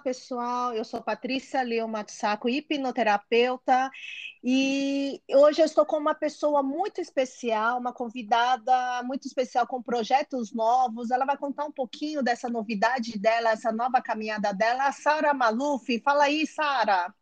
pessoal. Eu sou Patrícia Leão Matsaco, hipnoterapeuta, e hoje eu estou com uma pessoa muito especial, uma convidada muito especial com projetos novos. Ela vai contar um pouquinho dessa novidade dela, essa nova caminhada dela, a Sara Maluf. Fala aí, Sara.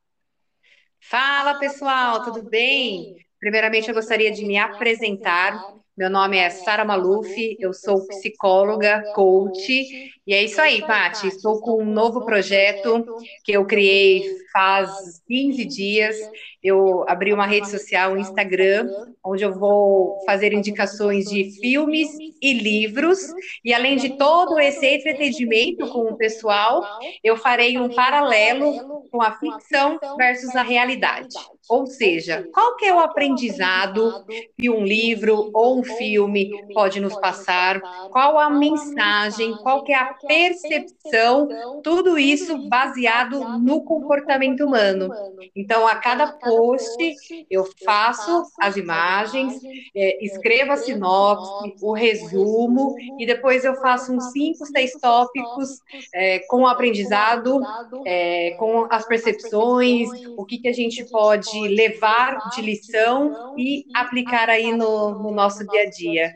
Fala, pessoal, tudo bem? Primeiramente, eu gostaria de me apresentar. Meu nome é Sara Maluf, eu sou psicóloga, coach, e é isso aí, Pati. Estou com um novo projeto que eu criei faz 15 dias. Eu abri uma rede social, um Instagram, onde eu vou fazer indicações de filmes e livros, e além de todo esse entretenimento com o pessoal, eu farei um paralelo com a ficção versus a realidade. Ou seja, qual que é o aprendizado que um livro ou um filme pode nos passar? Qual a mensagem? Qual que é a percepção? Tudo isso baseado no comportamento humano. Então, a cada post eu faço as imagens, é, escrevo a sinopse, o resumo e depois eu faço uns cinco, seis tópicos é, com o aprendizado, é, com as percepções, o que que a gente pode levar de lição e aplicar aí no, no nosso dia a dia.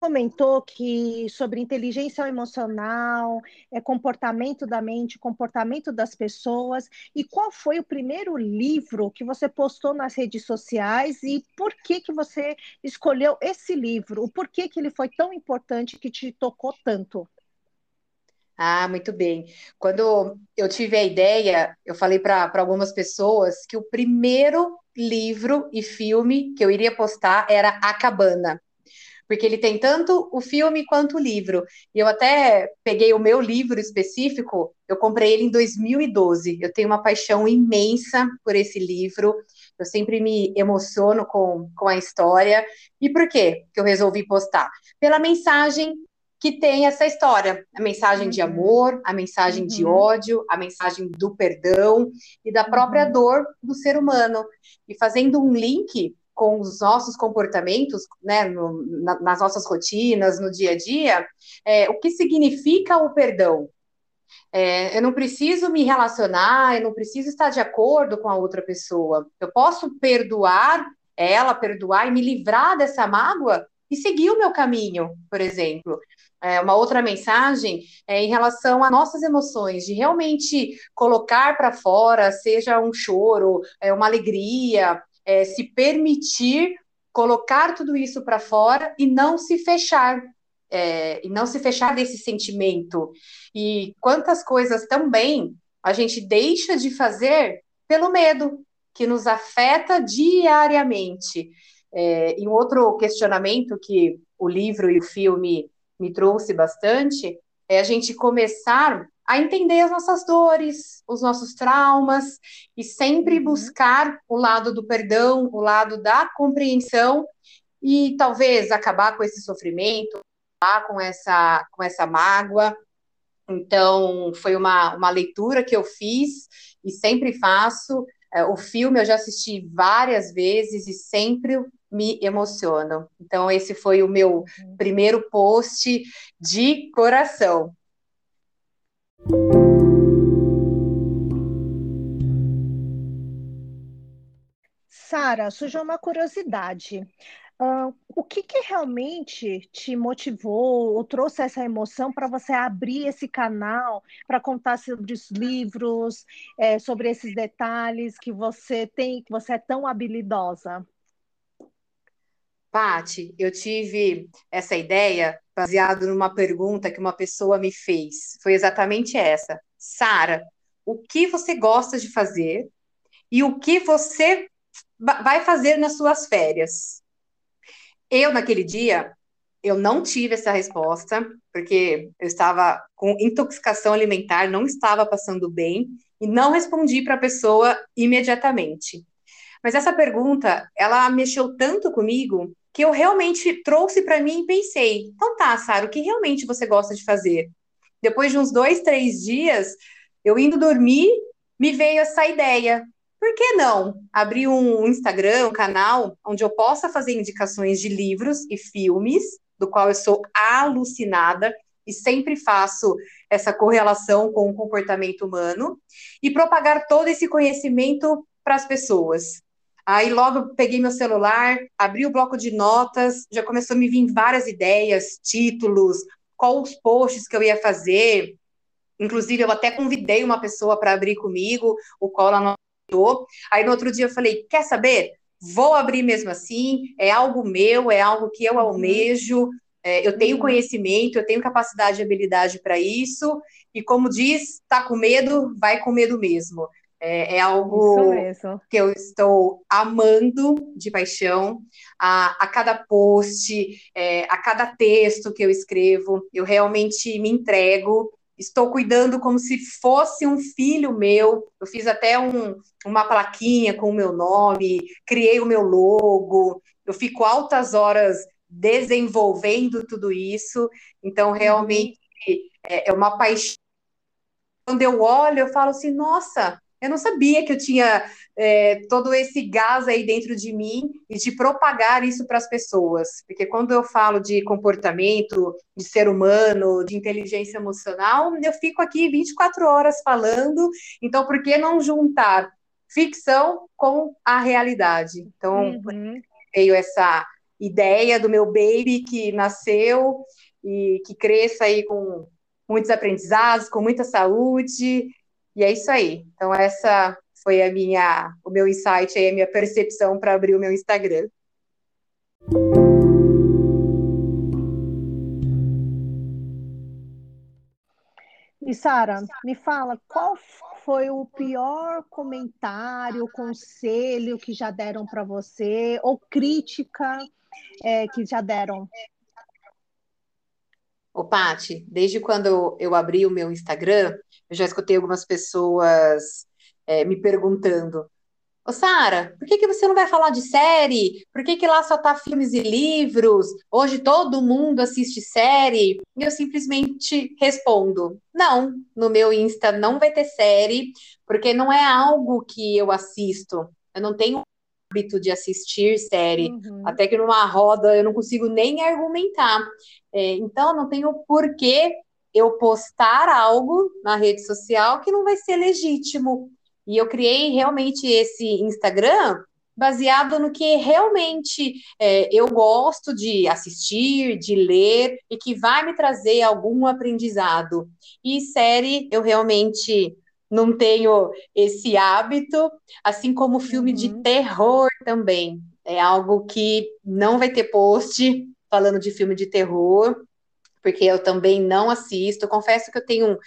Comentou que sobre inteligência emocional, é, comportamento da mente, comportamento das pessoas. E qual foi o primeiro livro que você postou nas redes sociais e por que que você escolheu esse livro? O porquê que ele foi tão importante que te tocou tanto? Ah, muito bem. Quando eu tive a ideia, eu falei para algumas pessoas que o primeiro livro e filme que eu iria postar era A Cabana, porque ele tem tanto o filme quanto o livro. E eu até peguei o meu livro específico, eu comprei ele em 2012. Eu tenho uma paixão imensa por esse livro. Eu sempre me emociono com, com a história. E por quê que eu resolvi postar? Pela mensagem que tem essa história, a mensagem uhum. de amor, a mensagem uhum. de ódio, a mensagem do perdão e da própria uhum. dor do ser humano. E fazendo um link com os nossos comportamentos, né, no, na, nas nossas rotinas, no dia a dia, é, o que significa o perdão? É, eu não preciso me relacionar, eu não preciso estar de acordo com a outra pessoa. Eu posso perdoar ela, perdoar e me livrar dessa mágoa e seguir o meu caminho, por exemplo. É, uma outra mensagem é em relação a nossas emoções, de realmente colocar para fora, seja um choro, é, uma alegria, é, se permitir colocar tudo isso para fora e não se fechar, é, e não se fechar desse sentimento. E quantas coisas também a gente deixa de fazer pelo medo, que nos afeta diariamente. É, e um outro questionamento que o livro e o filme me trouxe bastante é a gente começar a entender as nossas dores, os nossos traumas e sempre uhum. buscar o lado do perdão, o lado da compreensão e talvez acabar com esse sofrimento, com essa com essa mágoa. Então, foi uma, uma leitura que eu fiz e sempre faço. É, o filme eu já assisti várias vezes e sempre me emocionam. Então, esse foi o meu uhum. primeiro post de coração. Sara, surgiu uma curiosidade. Uh, o que, que, realmente te motivou ou trouxe essa emoção para você abrir esse canal para contar sobre os livros, é, sobre esses detalhes que você tem, que você é tão habilidosa? Pati, eu tive essa ideia baseado numa pergunta que uma pessoa me fez. Foi exatamente essa. Sara, o que você gosta de fazer e o que você vai fazer nas suas férias? Eu, naquele dia, eu não tive essa resposta, porque eu estava com intoxicação alimentar, não estava passando bem, e não respondi para a pessoa imediatamente. Mas essa pergunta, ela mexeu tanto comigo que eu realmente trouxe para mim e pensei: então tá, Sara, o que realmente você gosta de fazer? Depois de uns dois, três dias, eu indo dormir, me veio essa ideia. Por que não abrir um Instagram, um canal, onde eu possa fazer indicações de livros e filmes do qual eu sou alucinada e sempre faço essa correlação com o comportamento humano, e propagar todo esse conhecimento para as pessoas. Aí logo peguei meu celular, abri o bloco de notas, já começou a me vir várias ideias, títulos, qual os posts que eu ia fazer. Inclusive, eu até convidei uma pessoa para abrir comigo, o qual ela não Aí no outro dia eu falei: quer saber? Vou abrir mesmo assim, é algo meu, é algo que eu uhum. almejo, é, eu tenho uhum. conhecimento, eu tenho capacidade e habilidade para isso, e como diz, tá com medo, vai com medo mesmo. É, é algo que eu estou amando de paixão. A, a cada post, é, a cada texto que eu escrevo, eu realmente me entrego. Estou cuidando como se fosse um filho meu. Eu fiz até um, uma plaquinha com o meu nome, criei o meu logo. Eu fico altas horas desenvolvendo tudo isso. Então, realmente, é, é uma paixão. Quando eu olho, eu falo assim: nossa, eu não sabia que eu tinha é, todo esse gás aí dentro de mim e de propagar isso para as pessoas. Porque quando eu falo de comportamento, de ser humano, de inteligência emocional, eu fico aqui 24 horas falando. Então, por que não juntar ficção com a realidade? Então, uhum. veio essa ideia do meu baby que nasceu e que cresça aí com muitos aprendizados, com muita saúde e é isso aí. Então, essa foi a minha, o meu insight aí, a minha percepção para abrir o meu Instagram. E Sara, me fala, qual foi o pior comentário, conselho que já deram para você, ou crítica é, que já deram? Ô, Pati, desde quando eu abri o meu Instagram, eu já escutei algumas pessoas é, me perguntando: Ô, Sara, por que, que você não vai falar de série? Por que, que lá só tá filmes e livros? Hoje todo mundo assiste série? E eu simplesmente respondo: não, no meu Insta não vai ter série, porque não é algo que eu assisto. Eu não tenho hábito de assistir série, uhum. até que numa roda eu não consigo nem argumentar. É, então, não tenho porquê eu postar algo na rede social que não vai ser legítimo. E eu criei realmente esse Instagram baseado no que realmente é, eu gosto de assistir, de ler e que vai me trazer algum aprendizado. E série, eu realmente não tenho esse hábito, assim como filme uhum. de terror também. É algo que não vai ter post falando de filme de terror, porque eu também não assisto. Confesso que eu tenho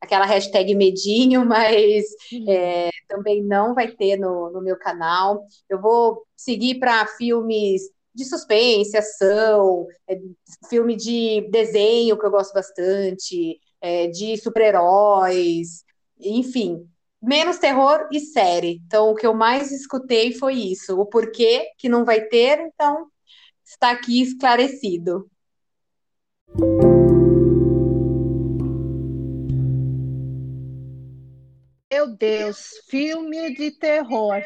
aquela hashtag medinho, mas uhum. é, também não vai ter no, no meu canal. Eu vou seguir para filmes de suspense, ação, é, filme de desenho que eu gosto bastante, é, de super-heróis, enfim, menos terror e série. Então, o que eu mais escutei foi isso. O porquê que não vai ter, então, está aqui esclarecido. Meu Deus, filme de terror.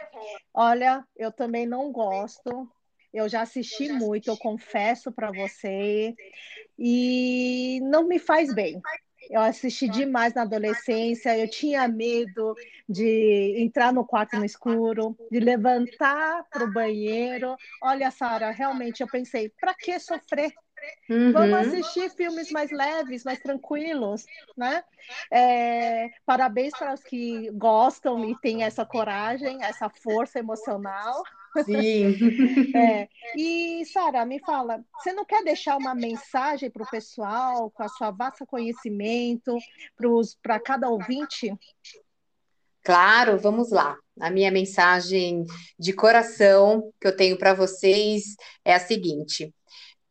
Olha, eu também não gosto. Eu já assisti muito, eu confesso para você, e não me faz bem. Eu assisti demais na adolescência, eu tinha medo de entrar no quarto no escuro, de levantar para o banheiro. Olha, Sara, realmente eu pensei, para que sofrer? Uhum. Vamos assistir filmes mais leves, mais tranquilos, né? É, parabéns para os que gostam e têm essa coragem, essa força emocional. Sim. É. E, Sara, me fala, você não quer deixar uma mensagem para o pessoal, com a sua vasta conhecimento, para cada ouvinte? Claro, vamos lá. A minha mensagem de coração que eu tenho para vocês é a seguinte: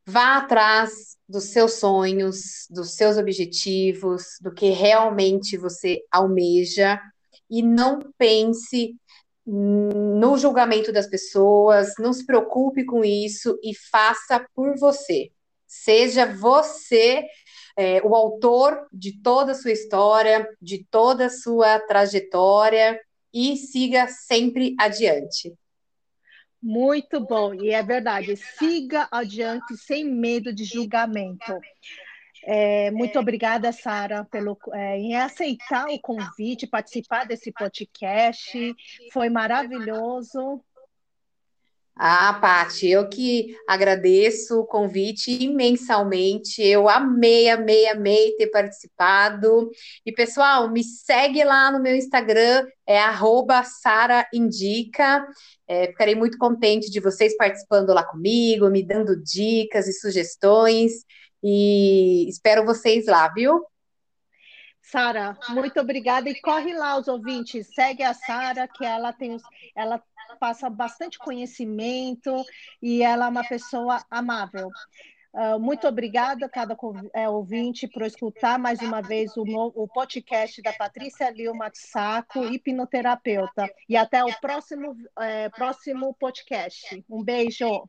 vá atrás dos seus sonhos, dos seus objetivos, do que realmente você almeja e não pense no julgamento das pessoas, não se preocupe com isso e faça por você. Seja você é, o autor de toda a sua história, de toda a sua trajetória e siga sempre adiante. Muito bom, e é verdade. Siga adiante sem medo de julgamento. É, muito obrigada, Sara, pelo é, em aceitar o convite, participar desse podcast. Foi maravilhoso. Ah, Paty, eu que agradeço o convite imensamente. Eu amei, amei, amei ter participado. E, pessoal, me segue lá no meu Instagram, é @saraindica. É, ficarei muito contente de vocês participando lá comigo, me dando dicas e sugestões. E espero vocês lá, viu? Sara, muito obrigada e corre lá os ouvintes, segue a Sara que ela tem ela passa bastante conhecimento e ela é uma pessoa amável. Uh, muito obrigada a cada é, ouvinte por escutar mais uma vez o, o podcast da Patrícia Lil Matsaco, hipnoterapeuta. E até o próximo, é, próximo podcast. Um beijo.